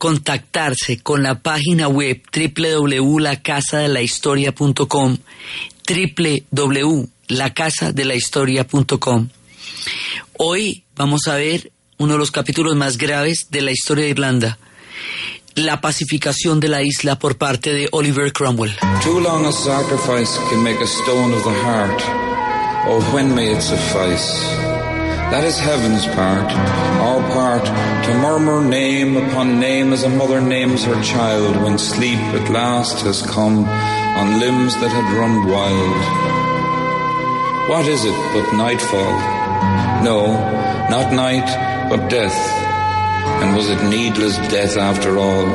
contactarse con la página web www.lacasadelahistoria.com www.lacasadelahistoria.com Hoy vamos a ver uno de los capítulos más graves de la historia de Irlanda, la pacificación de la isla por parte de Oliver Cromwell. Too long a sacrifice? That is heaven's part, our part, to murmur name upon name as a mother names her child when sleep at last has come on limbs that had run wild. What is it but nightfall? No, not night, but death. And was it needless death after all?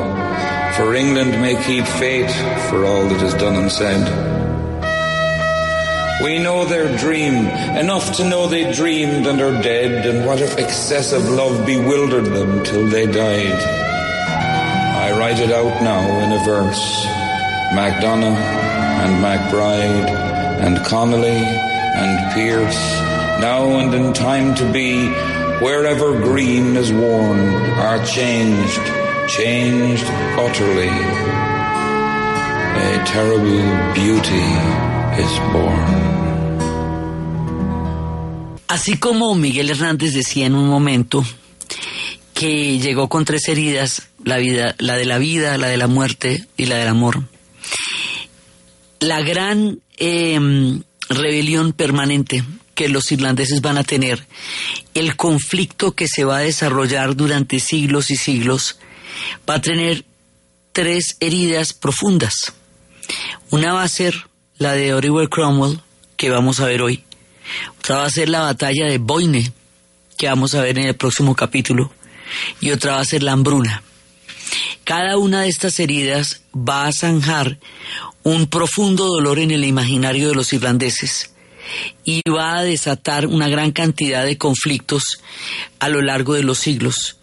For England may keep faith for all that is done and said. We know their dream, enough to know they dreamed and are dead, and what if excessive love bewildered them till they died? I write it out now in a verse. Macdonough and Macbride and Connolly and Pierce, now and in time to be, wherever green is worn, are changed, changed utterly. A terrible beauty Así como Miguel Hernández decía en un momento que llegó con tres heridas, la, vida, la de la vida, la de la muerte y la del amor. La gran eh, rebelión permanente que los irlandeses van a tener, el conflicto que se va a desarrollar durante siglos y siglos, va a tener tres heridas profundas. Una va a ser la de Oliver Cromwell, que vamos a ver hoy. Otra va a ser la batalla de Boyne, que vamos a ver en el próximo capítulo. Y otra va a ser la hambruna. Cada una de estas heridas va a zanjar un profundo dolor en el imaginario de los irlandeses y va a desatar una gran cantidad de conflictos a lo largo de los siglos.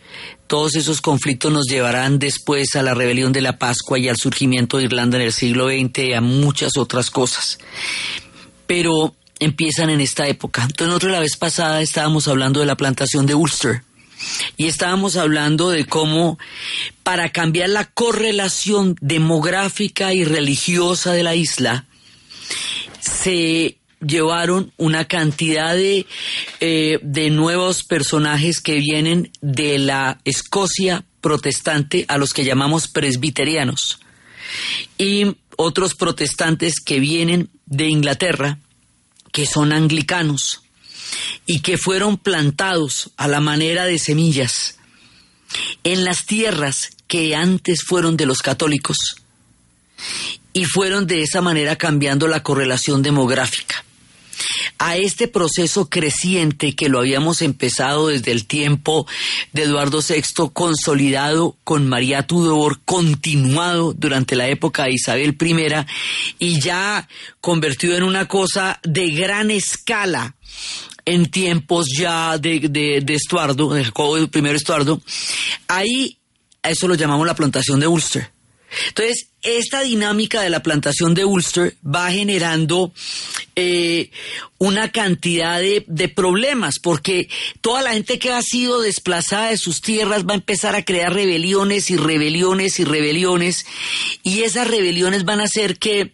Todos esos conflictos nos llevarán después a la rebelión de la Pascua y al surgimiento de Irlanda en el siglo XX y a muchas otras cosas. Pero empiezan en esta época. Entonces nosotros la vez pasada estábamos hablando de la plantación de Ulster y estábamos hablando de cómo para cambiar la correlación demográfica y religiosa de la isla se llevaron una cantidad de, eh, de nuevos personajes que vienen de la Escocia protestante a los que llamamos presbiterianos. Y otros protestantes que vienen de Inglaterra que son anglicanos y que fueron plantados a la manera de semillas en las tierras que antes fueron de los católicos y fueron de esa manera cambiando la correlación demográfica a este proceso creciente que lo habíamos empezado desde el tiempo de Eduardo VI, consolidado con María Tudor, continuado durante la época de Isabel I y ya convertido en una cosa de gran escala en tiempos ya de, de, Estuardo, de Jacobo Estuardo, ahí a eso lo llamamos la plantación de Ulster. Entonces, esta dinámica de la plantación de Ulster va generando eh, una cantidad de, de, problemas, porque toda la gente que ha sido desplazada de sus tierras va a empezar a crear rebeliones y rebeliones y rebeliones, y esas rebeliones van a hacer que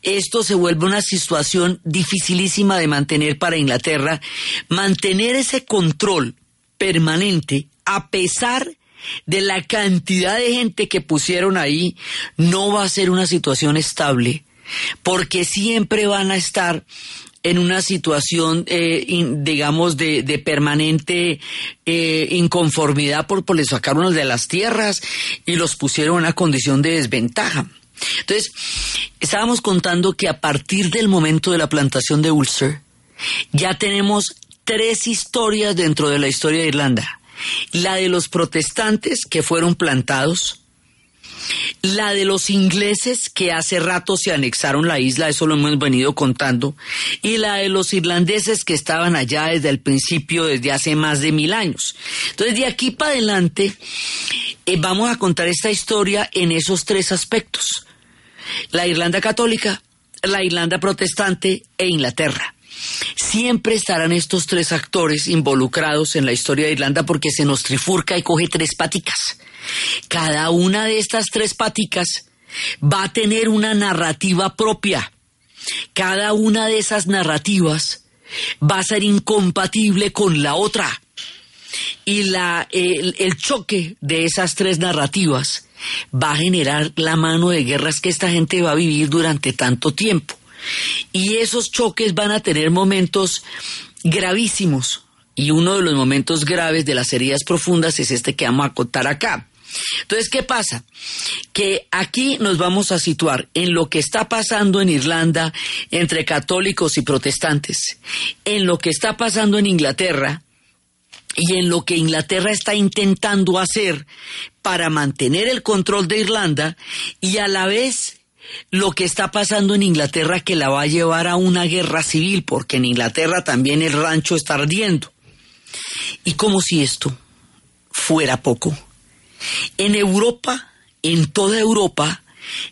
esto se vuelva una situación dificilísima de mantener para Inglaterra, mantener ese control permanente a pesar de de la cantidad de gente que pusieron ahí, no va a ser una situación estable, porque siempre van a estar en una situación, eh, digamos, de, permanente eh, inconformidad por, por les sacaron de las tierras y los pusieron en una condición de desventaja. Entonces, estábamos contando que a partir del momento de la plantación de Ulster, ya tenemos tres historias dentro de la historia de Irlanda la de los protestantes que fueron plantados, la de los ingleses que hace rato se anexaron la isla, eso lo hemos venido contando, y la de los irlandeses que estaban allá desde el principio, desde hace más de mil años. Entonces, de aquí para adelante, eh, vamos a contar esta historia en esos tres aspectos. La Irlanda católica, la Irlanda protestante e Inglaterra. Siempre estarán estos tres actores involucrados en la historia de Irlanda porque se nos trifurca y coge tres páticas. Cada una de estas tres páticas va a tener una narrativa propia. Cada una de esas narrativas va a ser incompatible con la otra. Y la, el, el choque de esas tres narrativas va a generar la mano de guerras que esta gente va a vivir durante tanto tiempo. Y esos choques van a tener momentos gravísimos. Y uno de los momentos graves de las heridas profundas es este que vamos a contar acá. Entonces, ¿qué pasa? Que aquí nos vamos a situar en lo que está pasando en Irlanda entre católicos y protestantes, en lo que está pasando en Inglaterra y en lo que Inglaterra está intentando hacer para mantener el control de Irlanda y a la vez lo que está pasando en Inglaterra que la va a llevar a una guerra civil, porque en Inglaterra también el rancho está ardiendo. Y como si esto fuera poco en Europa, en toda Europa,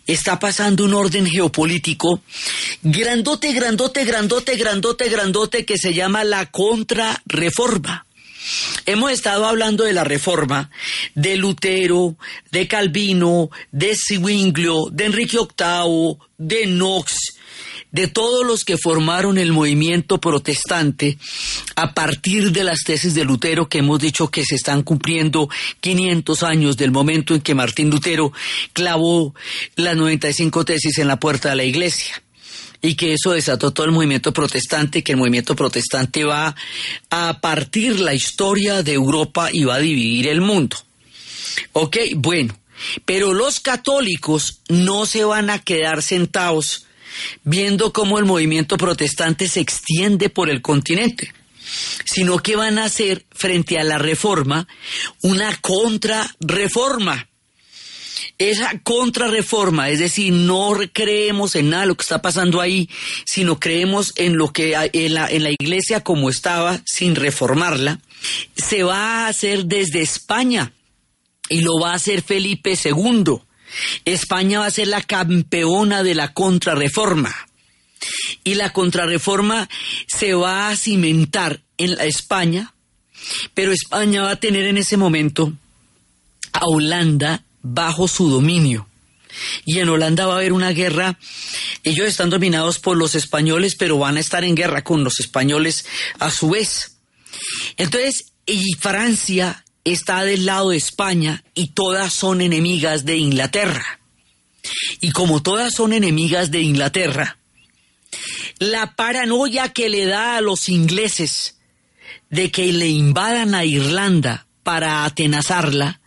está pasando un orden geopolítico grandote, grandote, grandote, grandote, grandote que se llama la contrarreforma. Hemos estado hablando de la reforma de Lutero, de Calvino, de Zwinglio, de Enrique VIII, de Knox, de todos los que formaron el movimiento protestante a partir de las tesis de Lutero que hemos dicho que se están cumpliendo 500 años del momento en que Martín Lutero clavó las 95 tesis en la puerta de la iglesia y que eso desató todo el movimiento protestante, que el movimiento protestante va a partir la historia de Europa y va a dividir el mundo. Ok, bueno, pero los católicos no se van a quedar sentados viendo cómo el movimiento protestante se extiende por el continente, sino que van a hacer frente a la reforma una contrarreforma. Esa contrarreforma, es decir, no creemos en nada lo que está pasando ahí, sino creemos en lo que en la, en la iglesia como estaba, sin reformarla, se va a hacer desde España y lo va a hacer Felipe II España va a ser la campeona de la contrarreforma. Y la contrarreforma se va a cimentar en la España, pero España va a tener en ese momento a Holanda bajo su dominio. Y en Holanda va a haber una guerra. Ellos están dominados por los españoles, pero van a estar en guerra con los españoles a su vez. Entonces, y Francia está del lado de España y todas son enemigas de Inglaterra. Y como todas son enemigas de Inglaterra, la paranoia que le da a los ingleses de que le invadan a Irlanda para atenazarla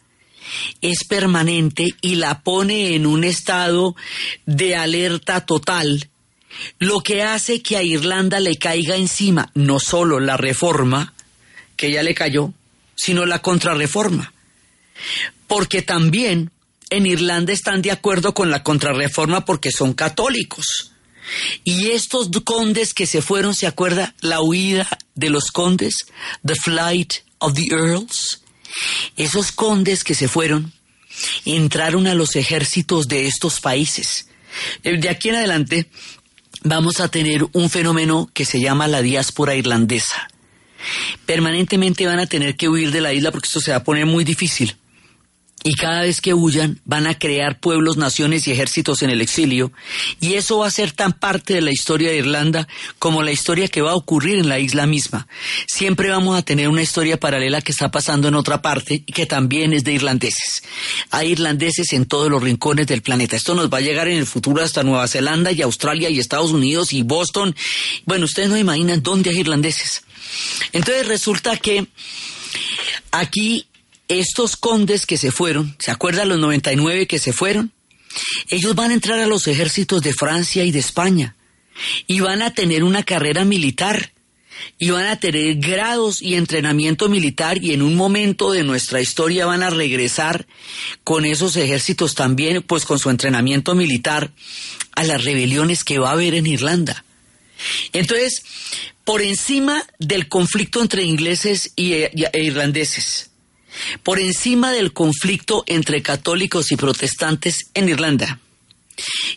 es permanente y la pone en un estado de alerta total, lo que hace que a Irlanda le caiga encima no solo la reforma, que ya le cayó, sino la contrarreforma. Porque también en Irlanda están de acuerdo con la contrarreforma porque son católicos. Y estos condes que se fueron, ¿se acuerda? La huida de los condes, the flight of the earls. Esos condes que se fueron entraron a los ejércitos de estos países. Eh, de aquí en adelante vamos a tener un fenómeno que se llama la diáspora irlandesa permanentemente van a tener que huir de la isla porque esto se va a poner muy difícil. Y cada vez que huyan van a crear pueblos, naciones y ejércitos en el exilio. Y eso va a ser tan parte de la historia de Irlanda como la historia que va a ocurrir en la isla misma. Siempre vamos a tener una historia paralela que está pasando en otra parte y que también es de irlandeses. Hay irlandeses en todos los rincones del planeta. Esto nos va a llegar en el futuro hasta Nueva Zelanda y Australia y Estados Unidos y Boston. Bueno, ustedes no imaginan dónde hay irlandeses. Entonces resulta que aquí estos condes que se fueron, ¿se acuerdan los 99 que se fueron? Ellos van a entrar a los ejércitos de Francia y de España y van a tener una carrera militar y van a tener grados y entrenamiento militar y en un momento de nuestra historia van a regresar con esos ejércitos también, pues con su entrenamiento militar, a las rebeliones que va a haber en Irlanda. Entonces, por encima del conflicto entre ingleses y, e, e irlandeses, por encima del conflicto entre católicos y protestantes en Irlanda,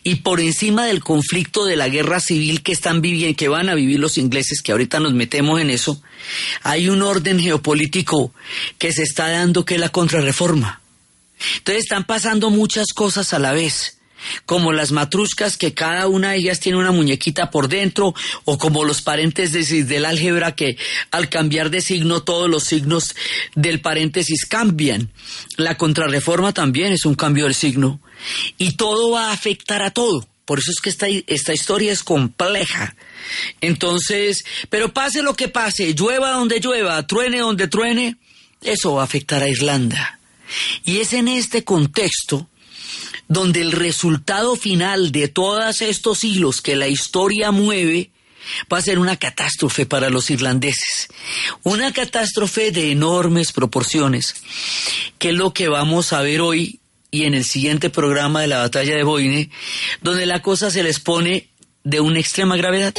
y por encima del conflicto de la guerra civil que están viviendo, que van a vivir los ingleses, que ahorita nos metemos en eso, hay un orden geopolítico que se está dando que es la contrarreforma. Entonces están pasando muchas cosas a la vez como las matruscas que cada una de ellas tiene una muñequita por dentro, o como los paréntesis del álgebra que al cambiar de signo todos los signos del paréntesis cambian. La contrarreforma también es un cambio del signo y todo va a afectar a todo. Por eso es que esta, esta historia es compleja. Entonces, pero pase lo que pase, llueva donde llueva, truene donde truene, eso va a afectar a Irlanda. Y es en este contexto donde el resultado final de todos estos hilos que la historia mueve va a ser una catástrofe para los irlandeses. Una catástrofe de enormes proporciones, que es lo que vamos a ver hoy y en el siguiente programa de la batalla de Boine, donde la cosa se les pone de una extrema gravedad.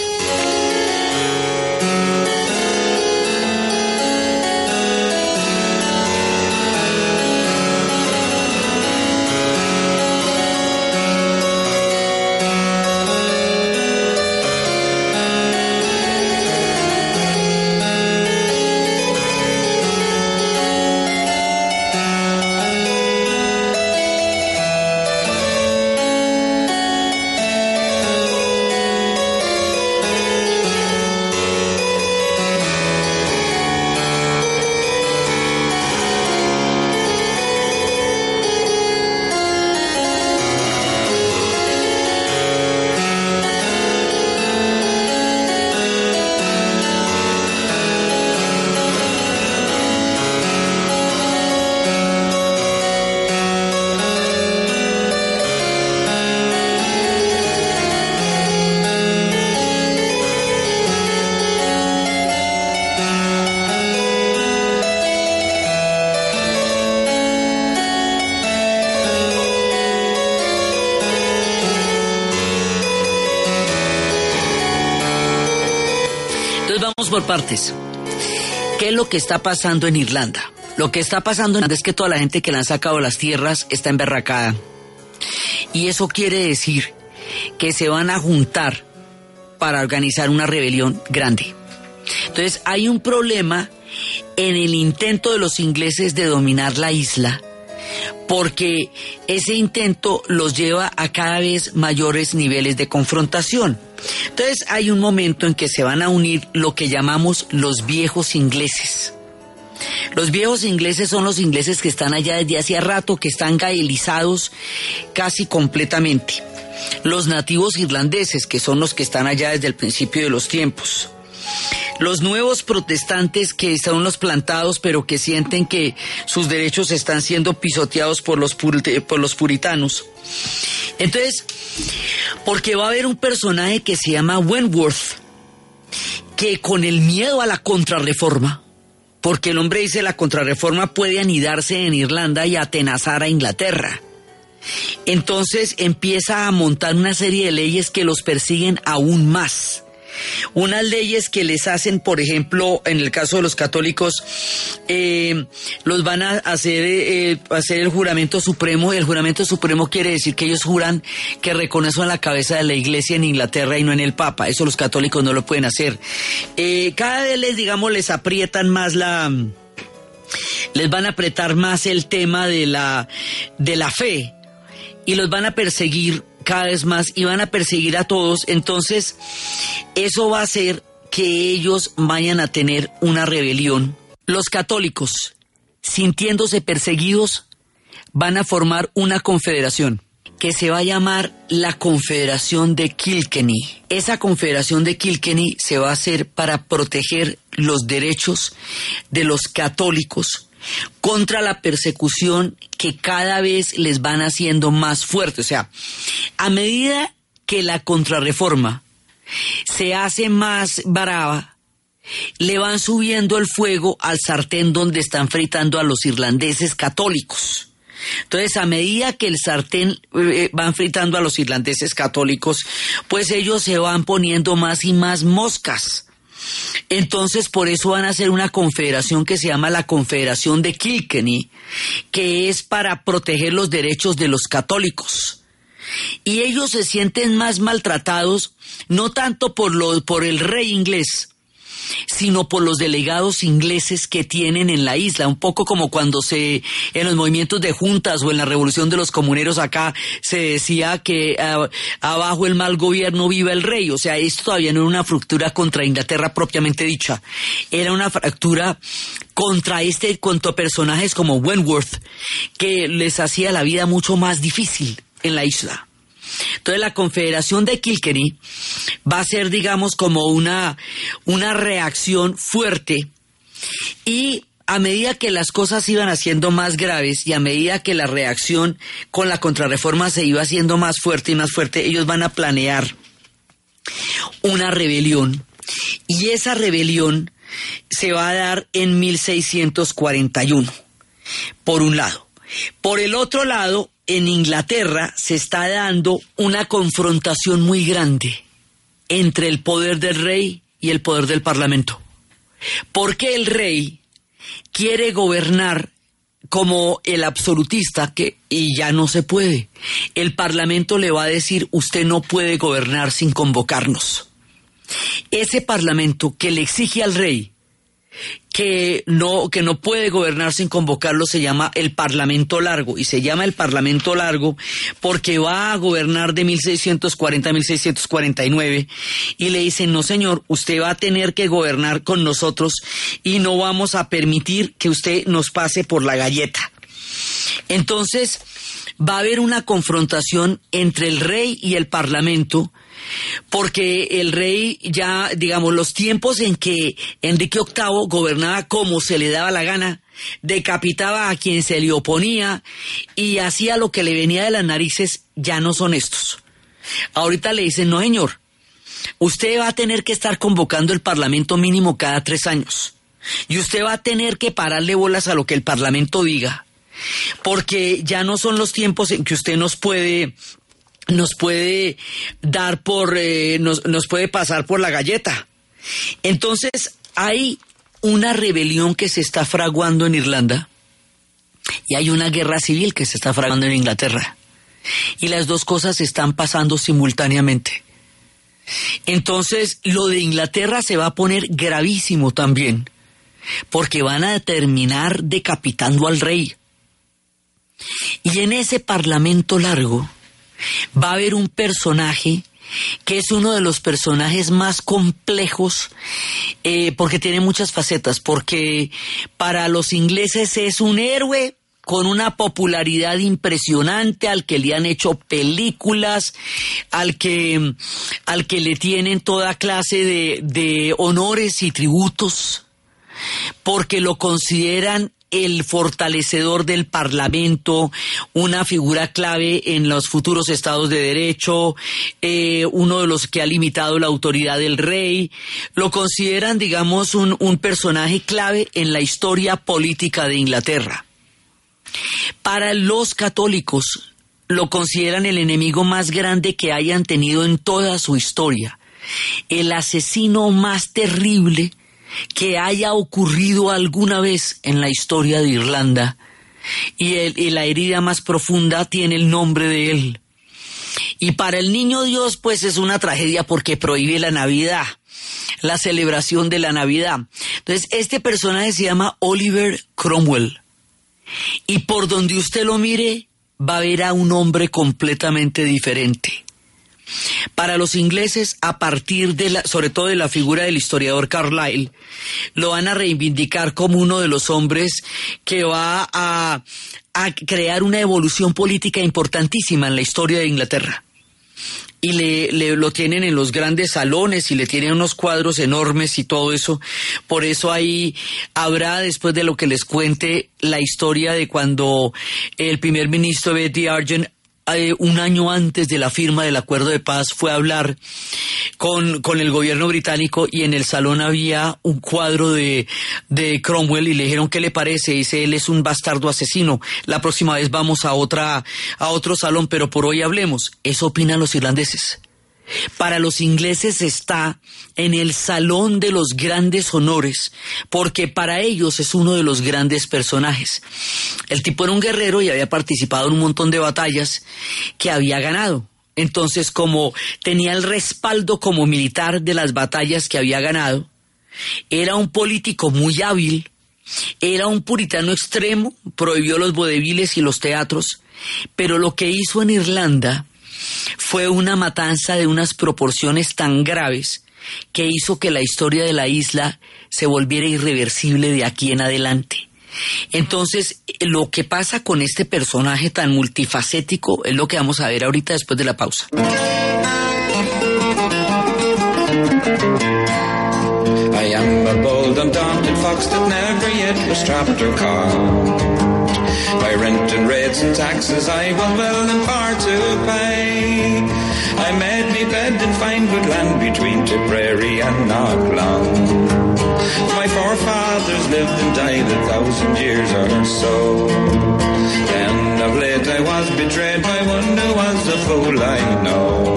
Partes. ¿Qué es lo que está pasando en Irlanda? Lo que está pasando es que toda la gente que le han sacado las tierras está emberracada. Y eso quiere decir que se van a juntar para organizar una rebelión grande. Entonces hay un problema en el intento de los ingleses de dominar la isla, porque ese intento los lleva a cada vez mayores niveles de confrontación. Entonces hay un momento en que se van a unir lo que llamamos los viejos ingleses. Los viejos ingleses son los ingleses que están allá desde hacía rato, que están gaelizados casi completamente. Los nativos irlandeses, que son los que están allá desde el principio de los tiempos. Los nuevos protestantes que son los plantados, pero que sienten que sus derechos están siendo pisoteados por los, por puritanos. Entonces, porque va a haber un personaje que se llama Wentworth, que con el miedo a la contrarreforma, porque el hombre dice la contrarreforma puede anidarse en Irlanda y atenazar a Inglaterra. Entonces empieza a montar una serie de leyes que los persiguen aún más unas leyes que les hacen, por ejemplo, en el caso de los católicos, eh, los van a hacer, eh, hacer el juramento supremo. El juramento supremo quiere decir que ellos juran que reconocen la cabeza de la iglesia en Inglaterra y no en el Papa. Eso los católicos no lo pueden hacer. Eh, cada vez les, digamos, les aprietan más la les van a apretar más el tema de la de la fe y los van a perseguir cada vez más y van a perseguir a todos, entonces eso va a hacer que ellos vayan a tener una rebelión. Los católicos, sintiéndose perseguidos, van a formar una confederación que se va a llamar la Confederación de Kilkenny. Esa Confederación de Kilkenny se va a hacer para proteger los derechos de los católicos contra la persecución que cada vez les van haciendo más fuerte. O sea, a medida que la contrarreforma se hace más brava, le van subiendo el fuego al sartén donde están fritando a los irlandeses católicos. Entonces, a medida que el sartén eh, van fritando a los irlandeses católicos, pues ellos se van poniendo más y más moscas. Entonces, por eso van a hacer una confederación que se llama la Confederación de Kilkenny, que es para proteger los derechos de los católicos. Y ellos se sienten más maltratados, no tanto por, lo, por el rey inglés, sino por los delegados ingleses que tienen en la isla, un poco como cuando se en los movimientos de juntas o en la revolución de los comuneros acá se decía que ah, abajo el mal gobierno viva el rey, o sea, esto todavía no era una fractura contra Inglaterra propiamente dicha, era una fractura contra este contra personajes como Wentworth que les hacía la vida mucho más difícil en la isla. Entonces la Confederación de Kilkenny va a ser, digamos, como una, una reacción fuerte y a medida que las cosas iban haciendo más graves y a medida que la reacción con la contrarreforma se iba haciendo más fuerte y más fuerte, ellos van a planear una rebelión y esa rebelión se va a dar en 1641, por un lado. Por el otro lado, en Inglaterra se está dando una confrontación muy grande entre el poder del rey y el poder del parlamento. Porque el rey quiere gobernar como el absolutista que y ya no se puede. El parlamento le va a decir, "Usted no puede gobernar sin convocarnos." Ese parlamento que le exige al rey que no, que no puede gobernar sin convocarlo se llama el Parlamento Largo y se llama el Parlamento Largo porque va a gobernar de 1640 a 1649 y le dicen, no señor, usted va a tener que gobernar con nosotros y no vamos a permitir que usted nos pase por la galleta. Entonces, va a haber una confrontación entre el rey y el parlamento porque el rey ya, digamos, los tiempos en que Enrique VIII gobernaba como se le daba la gana, decapitaba a quien se le oponía y hacía lo que le venía de las narices, ya no son estos. Ahorita le dicen, no señor, usted va a tener que estar convocando el Parlamento mínimo cada tres años. Y usted va a tener que pararle bolas a lo que el Parlamento diga. Porque ya no son los tiempos en que usted nos puede nos puede dar por, eh, nos, nos puede pasar por la galleta. Entonces, hay una rebelión que se está fraguando en Irlanda y hay una guerra civil que se está fraguando en Inglaterra. Y las dos cosas están pasando simultáneamente. Entonces, lo de Inglaterra se va a poner gravísimo también, porque van a terminar decapitando al rey. Y en ese parlamento largo, va a haber un personaje que es uno de los personajes más complejos eh, porque tiene muchas facetas, porque para los ingleses es un héroe con una popularidad impresionante, al que le han hecho películas, al que, al que le tienen toda clase de, de honores y tributos, porque lo consideran el fortalecedor del Parlamento, una figura clave en los futuros estados de derecho, eh, uno de los que ha limitado la autoridad del rey, lo consideran, digamos, un, un personaje clave en la historia política de Inglaterra. Para los católicos, lo consideran el enemigo más grande que hayan tenido en toda su historia, el asesino más terrible que haya ocurrido alguna vez en la historia de Irlanda y, la herida más profunda tiene el nombre de él. Y para el niño Dios pues es una tragedia porque prohíbe la Navidad, la celebración de la Navidad. Entonces este personaje se llama Oliver Cromwell. Y por donde usted lo mire va a ver a un hombre completamente diferente. Para los ingleses, a partir de la, sobre todo de la figura del historiador Carlyle, lo van a reivindicar como uno de los hombres que va a, crear una evolución política importantísima en la historia de Inglaterra. Y le, le, lo tienen en los grandes salones y le tienen unos cuadros enormes y todo eso. Por eso ahí habrá, después de lo que les cuente, la historia de cuando el primer ministro Betty Argent eh, un año antes de la firma del acuerdo de paz, fue a hablar con, con el gobierno británico y en el salón había un cuadro de, de Cromwell y le dijeron qué le parece. Dice, él es un bastardo asesino. La próxima vez vamos a otra, a otro salón, pero por hoy hablemos. Eso opinan los irlandeses. Para los ingleses está en el salón de los grandes honores, porque para ellos es uno de los grandes personajes. El tipo era un guerrero y había participado en un montón de batallas que había ganado. Entonces, como tenía el respaldo como militar de las batallas que había ganado, era un político muy hábil, era un puritano extremo, prohibió los vodeviles y los teatros, pero lo que hizo en Irlanda fue una matanza de unas proporciones tan graves que hizo que la historia de la isla se volviera irreversible de aquí en adelante. Entonces, lo que pasa con este personaje tan multifacético es lo que vamos a ver ahorita después de la pausa. By rent and rates and taxes I will well and far to pay. I made me bed and fine good land between Tipperary and Knocklown. My forefathers lived and died a thousand years or so. Then of late I was betrayed by one who was a fool I know.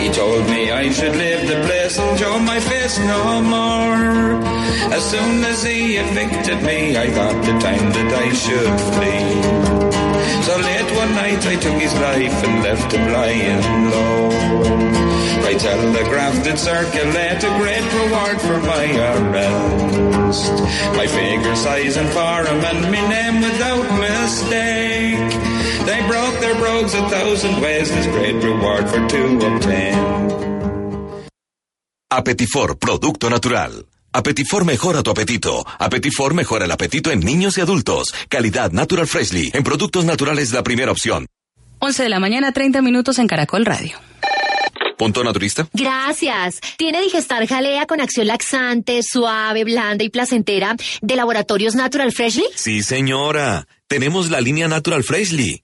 He told me I should leave the place and show my face no more. As soon as he evicted me, I thought the time that I should flee. So late one night I took his life and left him lying low. By telegraph did circulate a great reward for my arrest. My figure, size and form and my name without mistake. They broke their brogues a thousand ways, this great reward for to obtain. Apetifor, producto natural. Apetifor mejora tu apetito. Apetifor mejora el apetito en niños y adultos. Calidad Natural Freshly. En productos naturales la primera opción. 11 de la mañana, 30 minutos en Caracol Radio. Punto naturista. Gracias. ¿Tiene Digestar Jalea con acción laxante, suave, blanda y placentera de Laboratorios Natural Freshly? Sí, señora. Tenemos la línea Natural Freshly.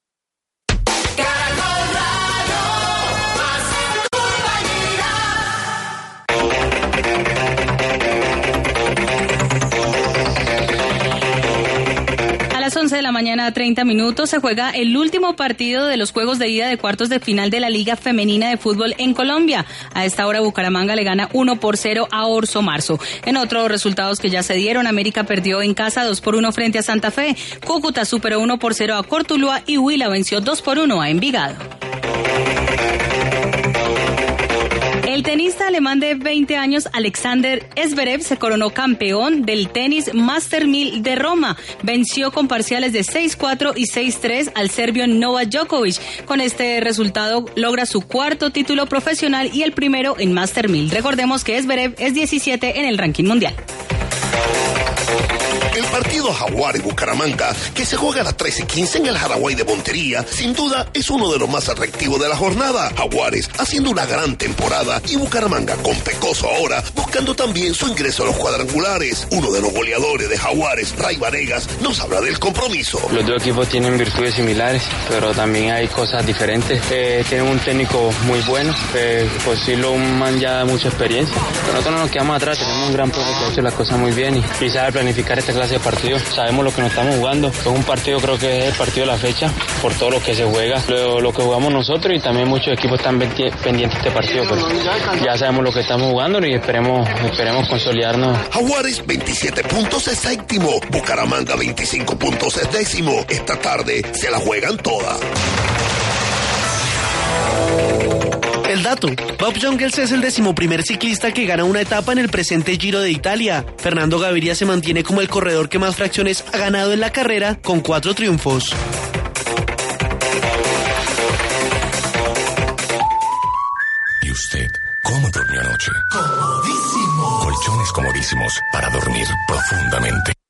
Mañana, 30 minutos, se juega el último partido de los juegos de ida de cuartos de final de la Liga Femenina de Fútbol en Colombia. A esta hora, Bucaramanga le gana 1 por 0 a Orso Marzo. En otros resultados que ya se dieron, América perdió en casa 2 por 1 frente a Santa Fe. Cúcuta superó 1 por 0 a Cortuluá y Huila venció 2 por 1 a Envigado. El tenista alemán de 20 años Alexander Zverev se coronó campeón del tenis Master 1000 de Roma. Venció con parciales de 6-4 y 6-3 al serbio Novak Djokovic. Con este resultado logra su cuarto título profesional y el primero en Master 1000. Recordemos que Zverev es 17 en el ranking mundial. El partido Jaguares Bucaramanga, que se juega a las 13:15 en el Jaraguay de Montería, sin duda es uno de los más atractivos de la jornada. Jaguares haciendo una gran temporada y Bucaramanga con Pecoso ahora, buscando también su ingreso a los cuadrangulares. Uno de los goleadores de Jaguares, Ray Vanegas, nos habla del compromiso. Los dos equipos tienen virtudes similares, pero también hay cosas diferentes. Eh, tienen un técnico muy bueno, eh, pues sí lo man ya mucha experiencia. Pero nosotros no nos quedamos atrás, tenemos un gran profe que ha hecho las cosas muy bien y, y sabe planificar esta clase de partido. Sabemos lo que nos estamos jugando. Es un partido, creo que es el partido de la fecha, por todo lo que se juega, lo, lo que jugamos nosotros y también muchos equipos están pendientes de este partido, pero ya sabemos lo que estamos jugando y esperemos, esperemos consolidarnos. Jaguares 27 puntos es séptimo, Bucaramanga 25 puntos es décimo. Esta tarde se la juegan todas. El dato. Bob Jungels es el decimoprimer ciclista que gana una etapa en el presente Giro de Italia. Fernando Gaviria se mantiene como el corredor que más fracciones ha ganado en la carrera con cuatro triunfos. ¿Y usted cómo durmió anoche? Comodísimo. Colchones comodísimos para dormir profundamente.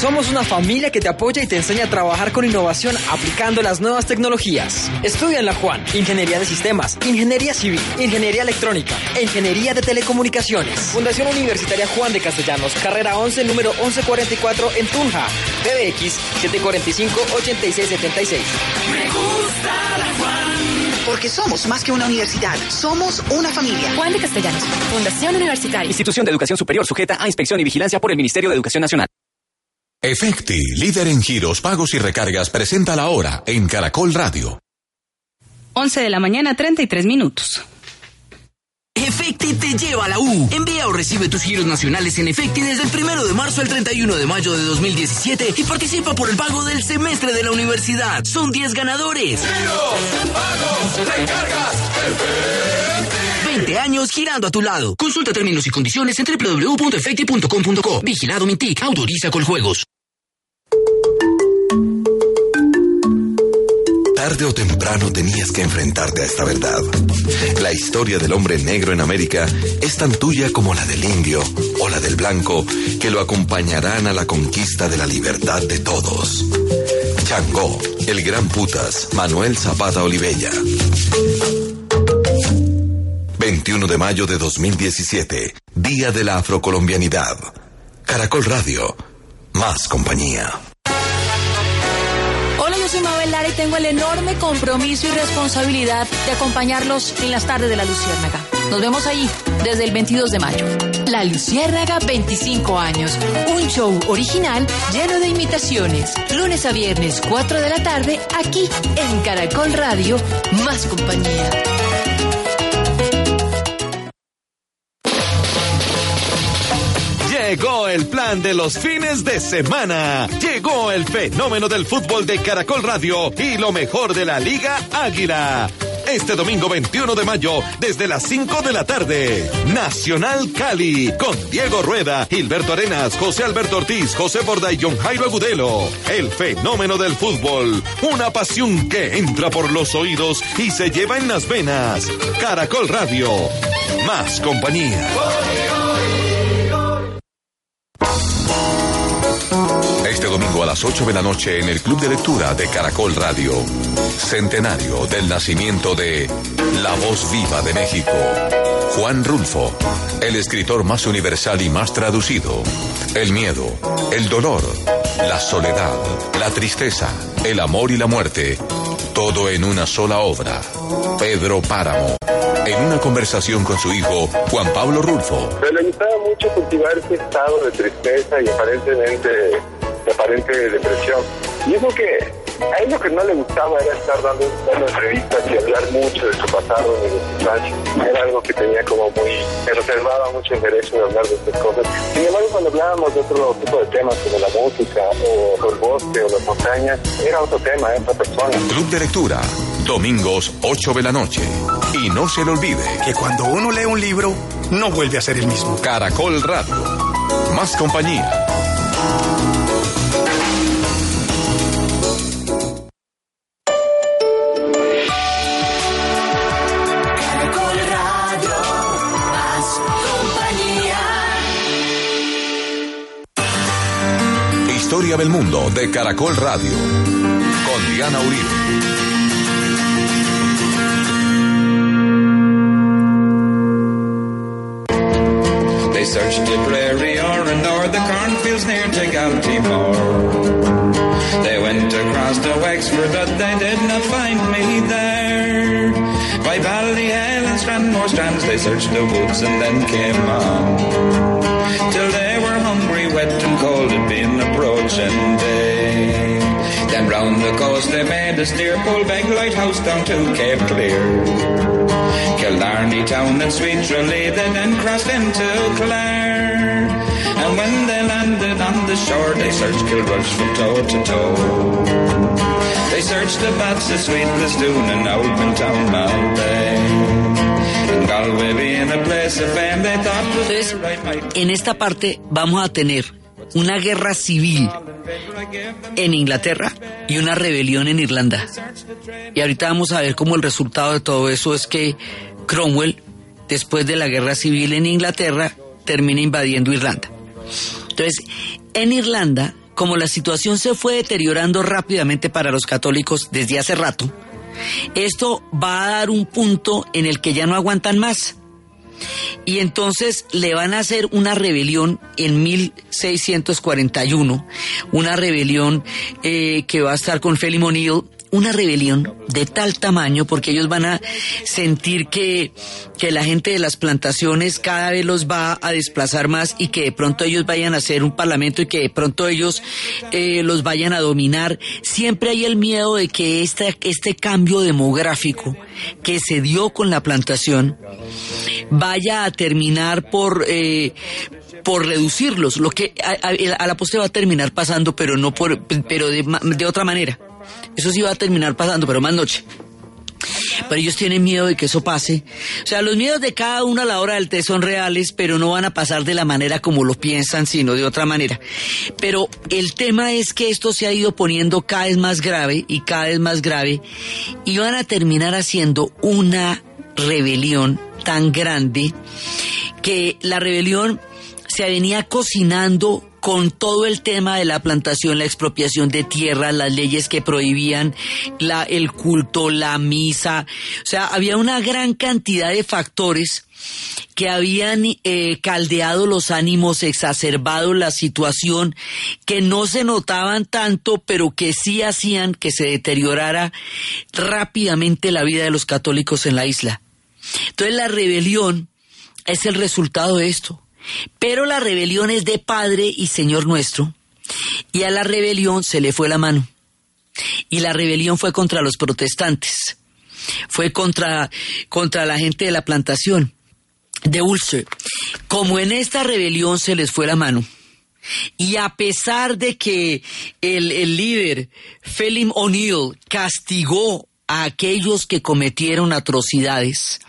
Somos una familia que te apoya y te enseña a trabajar con innovación aplicando las nuevas tecnologías. Estudia en la Juan, Ingeniería de Sistemas, Ingeniería Civil, Ingeniería Electrónica e Ingeniería de Telecomunicaciones. Fundación Universitaria Juan de Castellanos, carrera 11, número 1144 en Tunja. PBX 745-8676. Me gusta la Juan. Porque somos más que una universidad, somos una familia. Juan de Castellanos, Fundación Universitaria. Institución de Educación Superior sujeta a inspección y vigilancia por el Ministerio de Educación Nacional. Efecti, líder en giros, pagos y recargas, presenta la hora en Caracol Radio. 11 de la mañana, 33 minutos. Efecti te lleva a la U. Envía o recibe tus giros nacionales en Efecti desde el primero de marzo al 31 de mayo de 2017 y participa por el pago del semestre de la universidad. Son 10 ganadores. Giros, pagos, recargas, Efecti. 20 años girando a tu lado. Consulta términos y condiciones en www.efecti.com.co. Vigilado Mintic. Autoriza con juegos. Tarde o temprano tenías que enfrentarte a esta verdad. La historia del hombre negro en América es tan tuya como la del indio o la del blanco que lo acompañarán a la conquista de la libertad de todos. Changó, el gran putas, Manuel Zapata Olivella. 21 de mayo de 2017, Día de la Afrocolombianidad. Caracol Radio, más compañía. Hola, yo soy Mabel Lara y tengo el enorme compromiso y responsabilidad de acompañarlos en las tardes de la Luciérnaga. Nos vemos ahí desde el 22 de mayo. La Luciérnaga 25 años. Un show original lleno de imitaciones. Lunes a viernes, 4 de la tarde, aquí en Caracol Radio, más compañía. Llegó el plan de los fines de semana. Llegó el fenómeno del fútbol de Caracol Radio y lo mejor de la Liga Águila. Este domingo 21 de mayo, desde las 5 de la tarde, Nacional Cali, con Diego Rueda, Gilberto Arenas, José Alberto Ortiz, José Borda y John Jairo Agudelo. El fenómeno del fútbol, una pasión que entra por los oídos y se lleva en las venas. Caracol Radio, más compañía. Este domingo a las 8 de la noche en el Club de Lectura de Caracol Radio. Centenario del nacimiento de La Voz Viva de México. Juan Rulfo, el escritor más universal y más traducido. El miedo, el dolor, la soledad, la tristeza, el amor y la muerte. Todo en una sola obra. Pedro Páramo. En una conversación con su hijo, Juan Pablo Rulfo. Pero le gustaba mucho cultivar ese estado de tristeza y aparentemente aparente depresión. Y es lo que a él lo que no le gustaba era estar dando, dando entrevistas y hablar mucho de su pasado, de su infancia. Era algo que tenía como muy, que reservaba mucho el derecho de hablar de estas cosas. Sin embargo, cuando hablábamos de otro tipo de temas, como la música, o el bosque, o las montañas, era otro tema, era otra persona. Club de Lectura, domingos 8 de la noche. Y no se le olvide que cuando uno lee un libro, no vuelve a ser el mismo. Caracol Radio, más compañía. Del mundo de Caracol Radio. Con Diana Uribe. They searched prairie or nor the cornfields near to Galtymore. They went across to Wexford, but they did not find me there. By Ballyhale and Strandmore strands, they searched the woods and then came on. Till approaching day. Then round the coast they made a steer, pull beg lighthouse down to Cape Clear. Killarney town and Sweet Tralee, they then crossed into Clare. And when they landed on the shore, they searched Kilrush from toe to toe. They searched the Bats, the Sweet Lastoon, and Old Milltown, Malbay. And Galway being a place of fame, they thought was Entonces, where I might en esta parte vamos a tener una guerra civil en Inglaterra y una rebelión en Irlanda. Y ahorita vamos a ver cómo el resultado de todo eso es que Cromwell, después de la guerra civil en Inglaterra, termina invadiendo Irlanda. Entonces, en Irlanda como la situación se fue deteriorando rápidamente para los católicos desde hace rato, esto va a dar un punto en el que ya no aguantan más. Y entonces le van a hacer una rebelión en 1641, una rebelión eh, que va a estar con Félix O'Neill una rebelión de tal tamaño porque ellos van a sentir que, que la gente de las plantaciones cada vez los va a desplazar más y que de pronto ellos vayan a hacer un parlamento y que de pronto ellos eh, los vayan a dominar. Siempre hay el miedo de que este, este cambio demográfico que se dio con la plantación vaya a terminar por... Eh, por reducirlos, lo que a, la postre va a terminar pasando, pero no por, pero de, de otra manera. Eso sí va a terminar pasando, pero más noche. Pero ellos tienen miedo de que eso pase. O sea, los miedos de cada uno a la hora del té son reales, pero no van a pasar de la manera como lo piensan, sino de otra manera. Pero el tema es que esto se ha ido poniendo cada vez más grave y cada vez más grave y van a terminar haciendo una rebelión tan grande que la rebelión se venía cocinando con todo el tema de la plantación, la expropiación de tierra, las leyes que prohibían la, el culto, la misa. O sea, había una gran cantidad de factores que habían eh, caldeado los ánimos, exacerbado la situación, que no se notaban tanto, pero que sí hacían que se deteriorara rápidamente la vida de los católicos en la isla. Entonces la rebelión es el resultado de esto. Pero la rebelión es de Padre y Señor nuestro, y a la rebelión se le fue la mano. Y la rebelión fue contra los protestantes, fue contra, contra la gente de la plantación de Ulster. Como en esta rebelión se les fue la mano, y a pesar de que el, el líder, Phelim O'Neill, castigó a aquellos que cometieron atrocidades,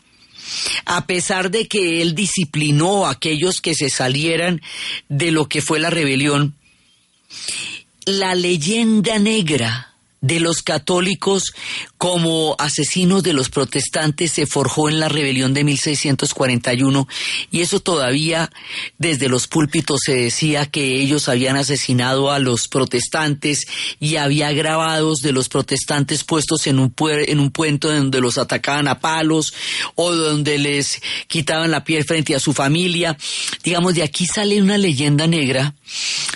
a pesar de que él disciplinó a aquellos que se salieran de lo que fue la rebelión, la leyenda negra de los católicos como asesinos de los protestantes se forjó en la rebelión de 1641 y eso todavía desde los púlpitos se decía que ellos habían asesinado a los protestantes y había grabados de los protestantes puestos en un, en un puente donde los atacaban a palos o donde les quitaban la piel frente a su familia. Digamos, de aquí sale una leyenda negra.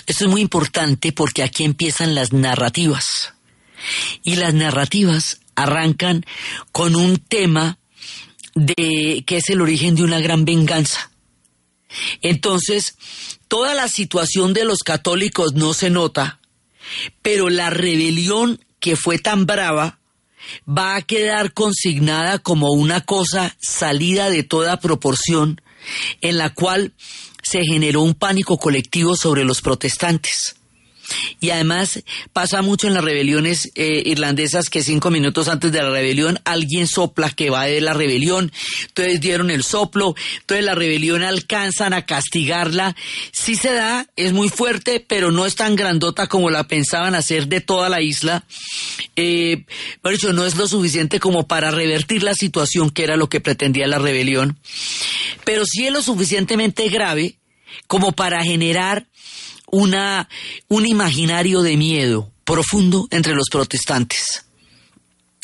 Esto es muy importante porque aquí empiezan las narrativas y las narrativas arrancan con un tema de que es el origen de una gran venganza. Entonces, toda la situación de los católicos no se nota, pero la rebelión que fue tan brava va a quedar consignada como una cosa salida de toda proporción, en la cual se generó un pánico colectivo sobre los protestantes. Y además pasa mucho en las rebeliones eh, irlandesas que cinco minutos antes de la rebelión alguien sopla que va de la rebelión, entonces dieron el soplo, entonces la rebelión alcanzan a castigarla. Sí se da, es muy fuerte, pero no es tan grandota como la pensaban hacer de toda la isla. Eh, por eso no es lo suficiente como para revertir la situación que era lo que pretendía la rebelión, pero sí es lo suficientemente grave como para generar una, un imaginario de miedo profundo entre los protestantes.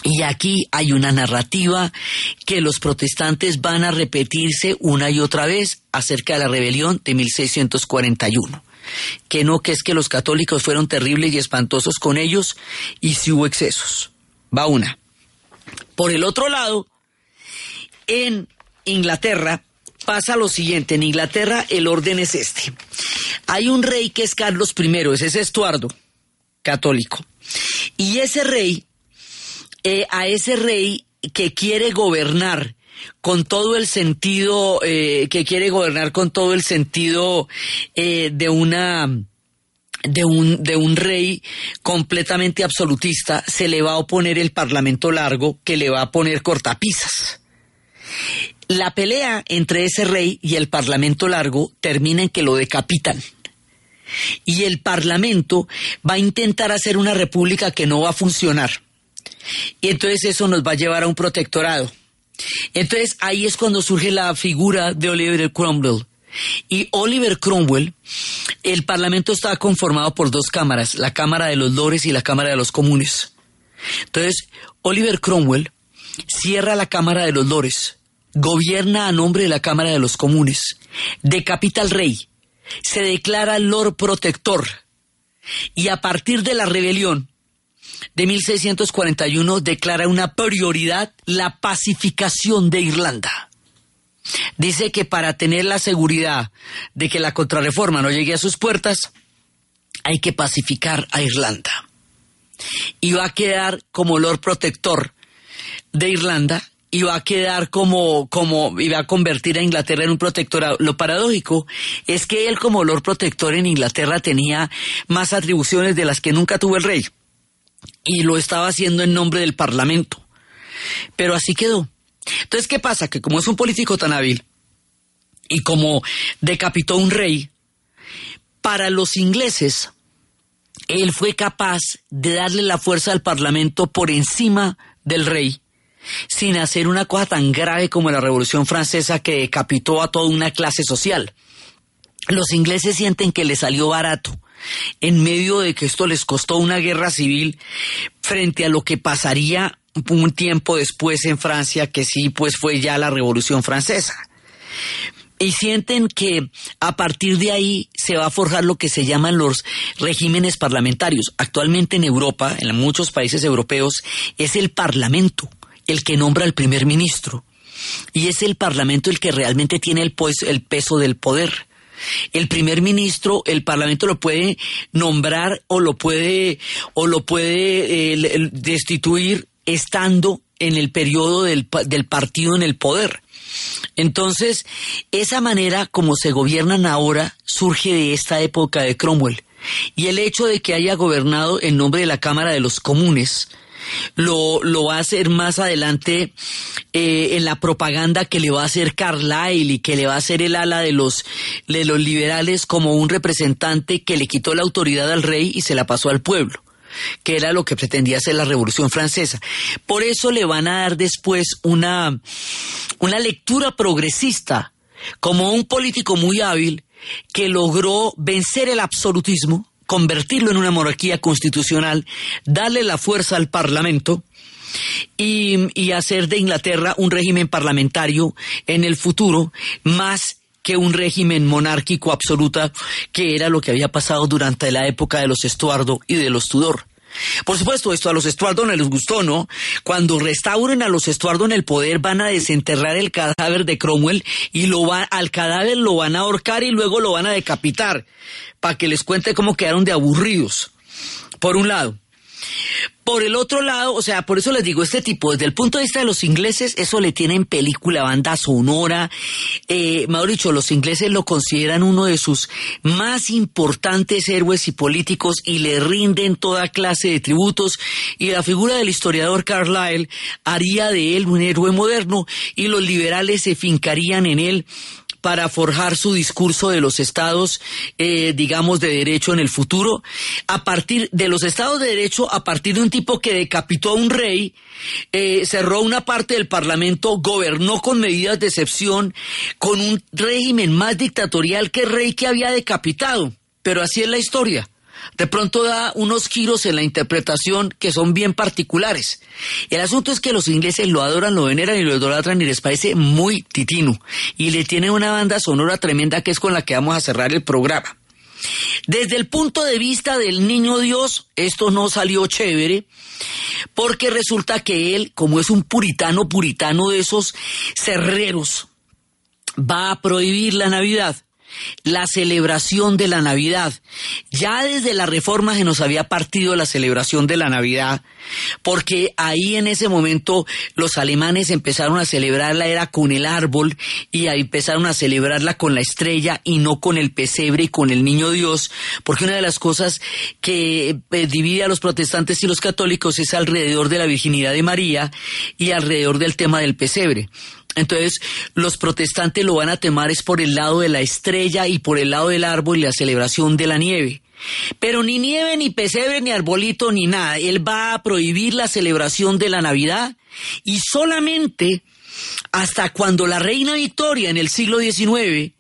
Y aquí hay una narrativa que los protestantes van a repetirse una y otra vez acerca de la rebelión de 1641. Que no, que es que los católicos fueron terribles y espantosos con ellos y si hubo excesos. Va una. Por el otro lado, en Inglaterra, pasa lo siguiente, en Inglaterra el orden es este. Hay un rey que es Carlos I, ese es Estuardo, católico. Y ese rey, eh, a ese rey que quiere gobernar con todo el sentido, eh, que quiere gobernar con todo el sentido eh, de una de un, de un rey completamente absolutista, se le va a oponer el parlamento largo que le va a poner cortapisas. La pelea entre ese rey y el Parlamento largo termina en que lo decapitan. Y el Parlamento va a intentar hacer una república que no va a funcionar. Y entonces eso nos va a llevar a un protectorado. Entonces ahí es cuando surge la figura de Oliver Cromwell. Y Oliver Cromwell el Parlamento estaba conformado por dos cámaras, la Cámara de los Lores y la Cámara de los Comunes. Entonces, Oliver Cromwell cierra la Cámara de los Lores, gobierna a nombre de la Cámara de los Comunes, decapita al rey, se declara Lord Protector y a partir de la rebelión de 1641 declara una prioridad la pacificación de Irlanda. Dice que para tener la seguridad de que la contrarreforma no llegue a sus puertas, hay que pacificar a Irlanda. Y va a quedar como Lord Protector de Irlanda y va a quedar como, como, a convertir a Inglaterra en un protectorado. Lo paradójico es que él como Lord Protector en Inglaterra tenía más atribuciones de las que nunca tuvo el rey. Y lo estaba haciendo en nombre del Parlamento. Pero así quedó. Entonces, ¿qué pasa? Que como es un político tan hábil y como decapitó un rey, para los ingleses, él fue capaz de darle la fuerza al Parlamento por encima del rey, sin hacer una cosa tan grave como la Revolución Francesa que decapitó a toda una clase social. Los ingleses sienten que le salió barato en medio de que esto les costó una guerra civil frente a lo que pasaría un tiempo después en Francia, que sí, pues fue ya la Revolución Francesa. Y sienten que a partir de ahí se va a forjar lo que se llaman los regímenes parlamentarios. Actualmente en Europa, en muchos países europeos, es el Parlamento el que nombra al primer ministro. Y es el Parlamento el que realmente tiene el, el peso del poder. El primer ministro, el Parlamento lo puede nombrar o lo puede o lo puede eh, destituir estando en el periodo del, del partido en el poder. Entonces, esa manera como se gobiernan ahora surge de esta época de Cromwell. Y el hecho de que haya gobernado en nombre de la Cámara de los Comunes, lo, lo va a hacer más adelante eh, en la propaganda que le va a hacer Carlyle y que le va a hacer el ala de los, de los liberales como un representante que le quitó la autoridad al rey y se la pasó al pueblo que era lo que pretendía hacer la Revolución Francesa. Por eso le van a dar después una, una lectura progresista como un político muy hábil que logró vencer el absolutismo, convertirlo en una monarquía constitucional, darle la fuerza al Parlamento y, hacer de Inglaterra un régimen parlamentario en el futuro más que un régimen monárquico absoluta que era lo que había pasado durante la época de los Estuardo y de los Tudor. Por supuesto, esto a los Estuardo no les gustó, ¿no? Cuando restauren a los Estuardo en el poder van a desenterrar el cadáver de Cromwell y lo va, al cadáver lo van a ahorcar y luego lo van a decapitar para que les cuente cómo quedaron de aburridos. Por un lado. Por el otro lado, o sea, por eso les digo, este tipo, desde el punto de vista de los ingleses, eso le tienen película, banda sonora. Eh, mejor dicho, los ingleses lo consideran uno de sus más importantes héroes y políticos y le rinden toda clase de tributos. Y la figura del historiador Carlyle haría de él un héroe moderno y los liberales se fincarían en él para forjar su discurso de los estados, eh, digamos, de derecho en el futuro, a partir de los estados de derecho, a partir de un tipo que decapitó a un rey, eh, cerró una parte del parlamento, gobernó con medidas de excepción, con un régimen más dictatorial que el rey que había decapitado. Pero así es la historia de pronto da unos giros en la interpretación que son bien particulares. El asunto es que los ingleses lo adoran, lo veneran y lo idolatran y les parece muy titino. Y le tiene una banda sonora tremenda que es con la que vamos a cerrar el programa. Desde el punto de vista del niño Dios, esto no salió chévere, porque resulta que él, como es un puritano, puritano de esos cerreros, va a prohibir la Navidad la celebración de la Navidad. Ya desde la reforma se nos había partido la celebración de la Navidad, porque ahí en ese momento los alemanes empezaron a celebrarla era con el árbol y empezaron a celebrarla con la estrella y no con el pesebre y con el niño Dios, porque una de las cosas que eh, divide a los protestantes y los católicos es alrededor de la virginidad de María y alrededor del tema del pesebre. Entonces, los protestantes lo van a temar es por el lado de la estrella y por el lado del árbol y la celebración de la nieve. Pero ni nieve, ni pesebre, ni arbolito, ni nada. Él va a prohibir la celebración de la Navidad y solamente hasta cuando la reina Victoria en el siglo XIX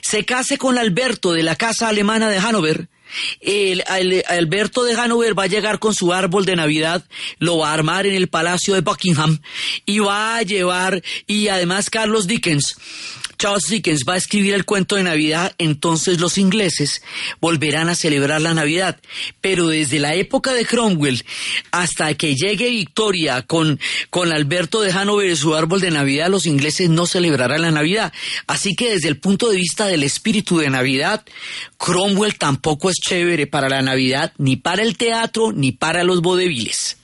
se case con Alberto de la casa alemana de Hannover, el, Alberto de Hanover va a llegar con su árbol de Navidad, lo va a armar en el Palacio de Buckingham y va a llevar, y además Carlos Dickens, Charles Dickens va a escribir el cuento de Navidad, entonces los ingleses volverán a celebrar la Navidad. Pero desde la época de Cromwell hasta que llegue Victoria con, con Alberto de Hanover y su árbol de Navidad, los ingleses no celebrarán la Navidad. Así que desde el punto de vista del espíritu de Navidad, Cromwell tampoco es chévere para la Navidad, ni para el teatro, ni para los vodeviles.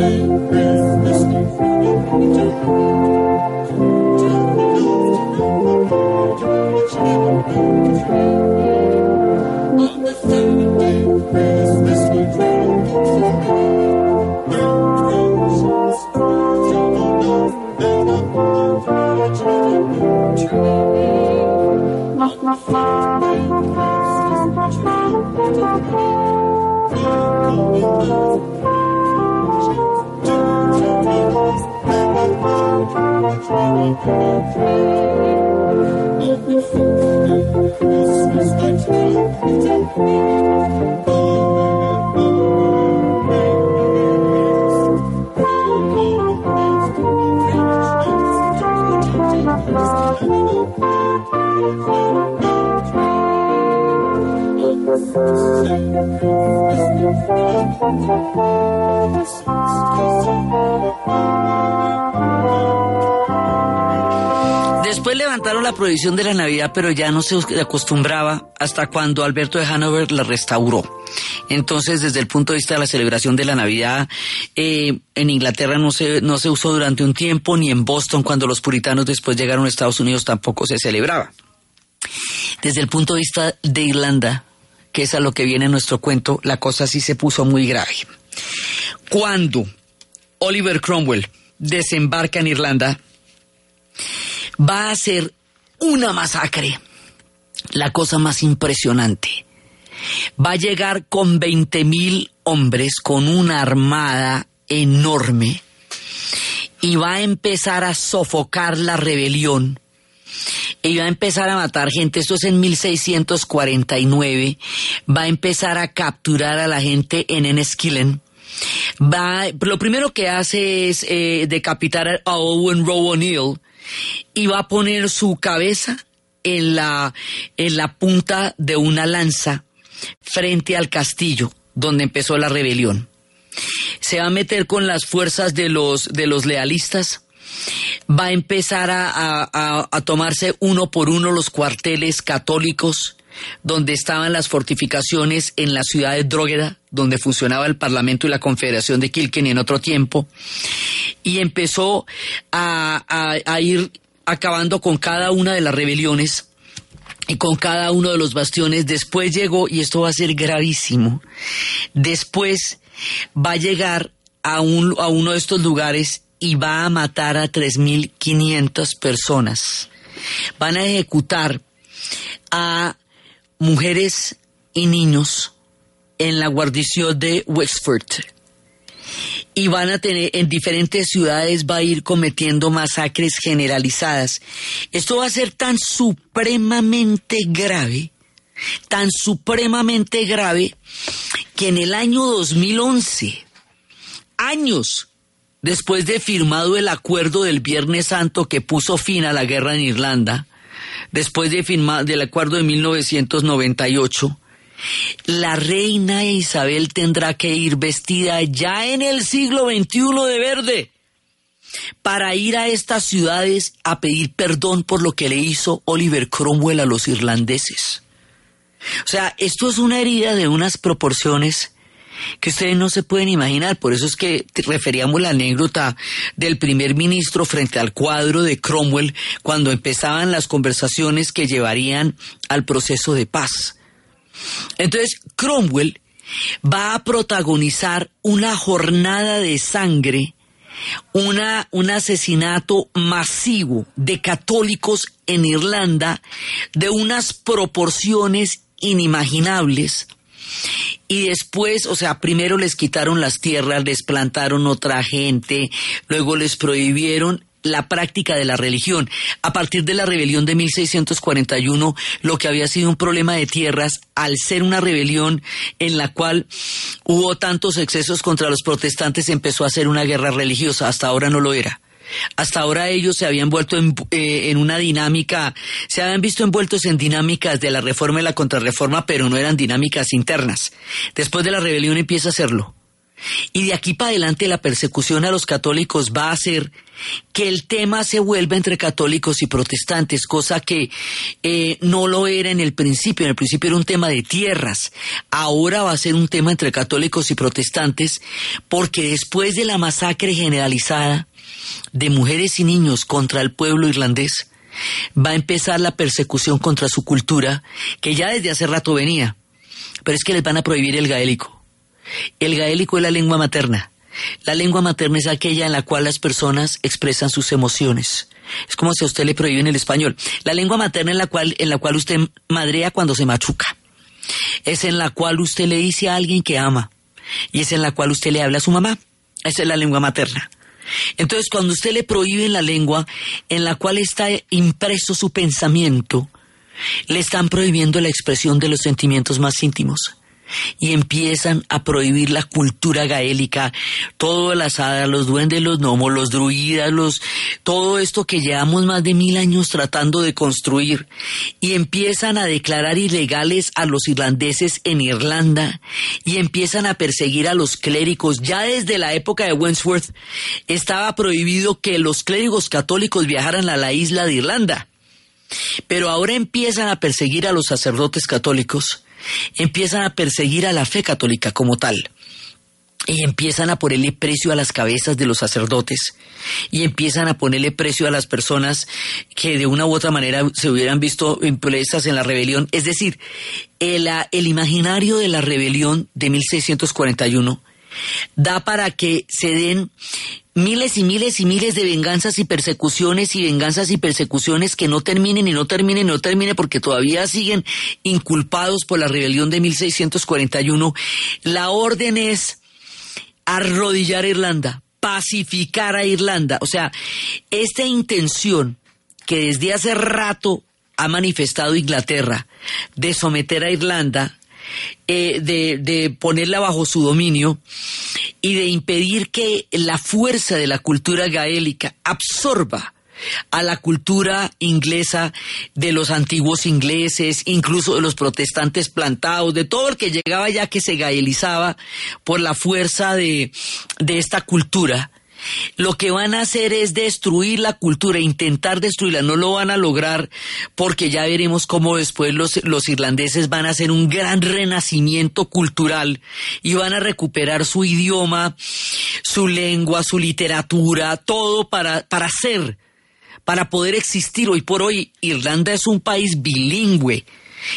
Merry Christmas to you. Después la prohibición de la Navidad, pero ya no se acostumbraba hasta cuando Alberto de Hanover la restauró. Entonces, desde el punto de vista de la celebración de la Navidad, eh, en Inglaterra no se, no se usó durante un tiempo, ni en Boston, cuando los puritanos después llegaron a Estados Unidos, tampoco se celebraba. Desde el punto de vista de Irlanda, que es a lo que viene nuestro cuento, la cosa sí se puso muy grave. Cuando Oliver Cromwell desembarca en Irlanda, va a ser una masacre, la cosa más impresionante. Va a llegar con 20 mil hombres, con una armada enorme, y va a empezar a sofocar la rebelión. Y va a empezar a matar gente, esto es en 1649, va a empezar a capturar a la gente en Enniskillen. Va, lo primero que hace es eh, decapitar a Owen Rowe O'Neill, y va a poner su cabeza en la, en la punta de una lanza frente al castillo donde empezó la rebelión. Se va a meter con las fuerzas de los, de los lealistas, va a empezar a, a, a tomarse uno por uno los cuarteles católicos donde estaban las fortificaciones en la ciudad de Drogheda, donde funcionaba el Parlamento y la Confederación de Kilkenny en otro tiempo, y empezó a, ir acabando con cada una de las rebeliones y con cada uno de los bastiones. Después llegó, y esto va a ser gravísimo, después va a llegar a, a uno de estos lugares y va a matar a 3.500 personas. Van a ejecutar a mujeres y niños en la guarnición de Wexford. Y van a tener, en diferentes ciudades va a ir cometiendo masacres generalizadas. Esto va a ser tan supremamente grave, tan supremamente grave, que en el año 2011, años después de firmado el acuerdo del Viernes Santo que puso fin a la guerra en Irlanda, después de firmar del acuerdo de 1998, la reina Isabel tendrá que ir vestida ya en el siglo XXI de verde para ir a estas ciudades a pedir perdón por lo que le hizo Oliver Cromwell a los irlandeses. O sea, esto es una herida de unas proporciones que ustedes no se pueden imaginar. Por eso es que referíamos la anécdota del primer ministro frente al cuadro de Cromwell cuando empezaban las conversaciones que llevarían al proceso de paz. Entonces, Cromwell va a protagonizar una jornada de sangre, una, un asesinato masivo de católicos en Irlanda de unas proporciones inimaginables y después, o sea, primero les quitaron las tierras, les plantaron otra gente, luego les prohibieron la práctica de la religión. A partir de la rebelión de 1641, lo que había sido un problema de tierras, al ser una rebelión en la cual hubo tantos excesos contra los protestantes, empezó a ser una guerra religiosa. Hasta ahora no lo era. Hasta ahora ellos se habían vuelto en, eh, en, una dinámica, se habían visto envueltos en dinámicas de la reforma y la contrarreforma, pero no eran dinámicas internas. Después de la rebelión empieza a serlo. Y de aquí para adelante la persecución a los católicos va a hacer que el tema se vuelva entre católicos y protestantes, cosa que eh, no lo era en el principio. En el principio era un tema de tierras. Ahora va a ser un tema entre católicos y protestantes porque después de la masacre generalizada de mujeres y niños contra el pueblo irlandés, va a empezar la persecución contra su cultura, que ya desde hace rato venía. Pero es que les van a prohibir el gaélico el gaélico es la lengua materna. La lengua materna es aquella en la cual las personas expresan sus emociones. Es como si a usted le prohíben el español. La lengua materna en la cual, en la cual usted madrea cuando se machuca. Es en la cual usted le dice a alguien que ama. Y es en la cual usted le habla a su mamá. Esa es la lengua materna. Entonces, cuando usted le prohíbe la lengua en la cual está impreso su pensamiento, le están prohibiendo la expresión de los sentimientos más íntimos y empiezan a prohibir la cultura gaélica, todas las hadas, los duendes, los gnomos, los druidas, los, todo esto que llevamos más de mil años tratando de construir, y empiezan a declarar ilegales a los irlandeses en Irlanda, y empiezan a perseguir a los clérigos. Ya desde la época de Wentworth estaba prohibido que los clérigos católicos viajaran a la isla de Irlanda. Pero ahora empiezan a perseguir a los sacerdotes católicos empiezan a perseguir a la fe católica como tal. Y empiezan a ponerle precio a las cabezas de los sacerdotes. Y empiezan a ponerle precio a las personas que de una u otra manera se hubieran visto impresas en la rebelión. Es decir, el, el imaginario de la rebelión de 1641 da para que se den miles y miles y miles de venganzas y persecuciones y venganzas y persecuciones que no terminen y no terminen y no terminen porque todavía siguen inculpados por la rebelión de 1641. La orden es arrodillar a Irlanda, pacificar a Irlanda. O sea, esta intención que desde hace rato ha manifestado Inglaterra de someter a Irlanda eh, de, de ponerla bajo su dominio y de impedir que la fuerza de la cultura gaélica absorba a la cultura inglesa de los antiguos ingleses, incluso de los protestantes plantados, de todo el que llegaba ya que se gaelizaba por la fuerza de, de esta cultura lo que van a hacer es destruir la cultura, intentar destruirla. No lo van a lograr porque ya veremos cómo después los, los irlandeses van a hacer un gran renacimiento cultural y van a recuperar su idioma, su lengua, su literatura, todo para, para ser, para poder existir. Hoy por hoy Irlanda es un país bilingüe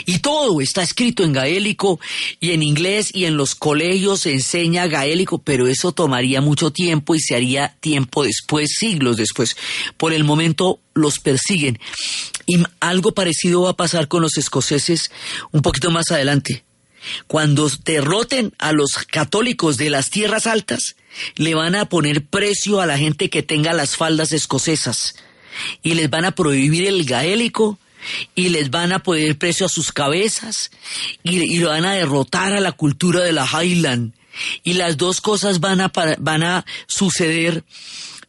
y todo está escrito en gaélico y en inglés y en los colegios se enseña gaélico, pero eso tomaría mucho tiempo y se haría tiempo después, siglos después. Por el momento los persiguen. Y algo parecido va a pasar con los escoceses un poquito más adelante. Cuando derroten a los católicos de las tierras altas, le van a poner precio a la gente que tenga las faldas escocesas y les van a prohibir el gaélico y les van a poner precio a sus cabezas y, van a derrotar a la cultura de la Highland. Y las dos cosas van a, van a suceder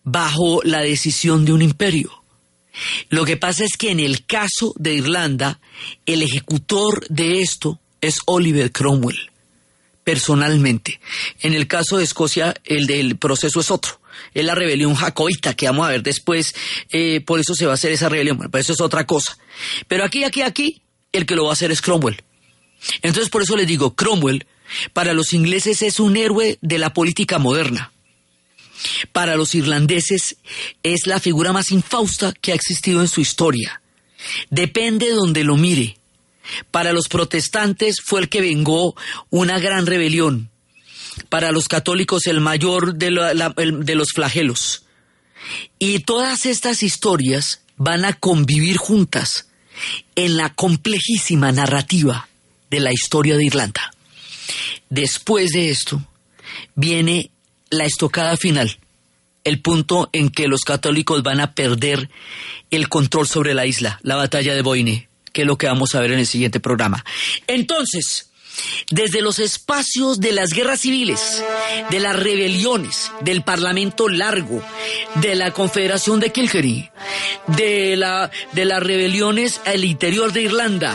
bajo la decisión de un imperio. Lo que pasa es que en el caso de Irlanda, el ejecutor de esto es Oliver Cromwell, personalmente. En el caso de Escocia, el del proceso es otro es la rebelión jacobita que vamos a ver después, eh, por eso se va a hacer esa rebelión, bueno, pues eso es otra cosa. Pero aquí, aquí, aquí, el que lo va a hacer es Cromwell. Entonces por eso les digo, Cromwell para los ingleses es un héroe de la política moderna. Para los irlandeses es la figura más infausta que ha existido en su historia. Depende de donde lo mire. Para los protestantes fue el que vengó una gran rebelión para los católicos el mayor de, los flagelos. Y todas estas historias van a convivir juntas en la complejísima narrativa de la historia de Irlanda. Después de esto viene la estocada final, el punto en que los católicos van a perder el control sobre la isla, la batalla de Boine, que es lo que vamos a ver en el siguiente programa. Entonces, desde los espacios de las guerras civiles, de las rebeliones, del Parlamento Largo, de la Confederación de Kilkenny, de, la, de las rebeliones al interior de Irlanda,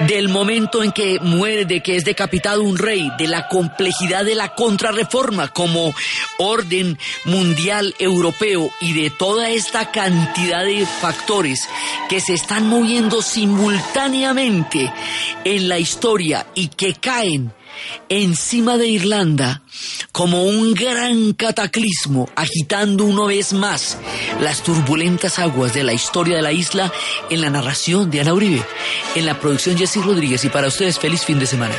del momento en que muere, de que es decapitado un rey, de la complejidad de la contrarreforma como orden mundial europeo y de toda esta cantidad de factores que se están moviendo simultáneamente en la historia y que caen encima de Irlanda como un gran cataclismo, agitando una vez más las turbulentas aguas de la historia de la isla en la narración de Ana Uribe, en la producción Jessy Rodríguez y para ustedes feliz fin de semana.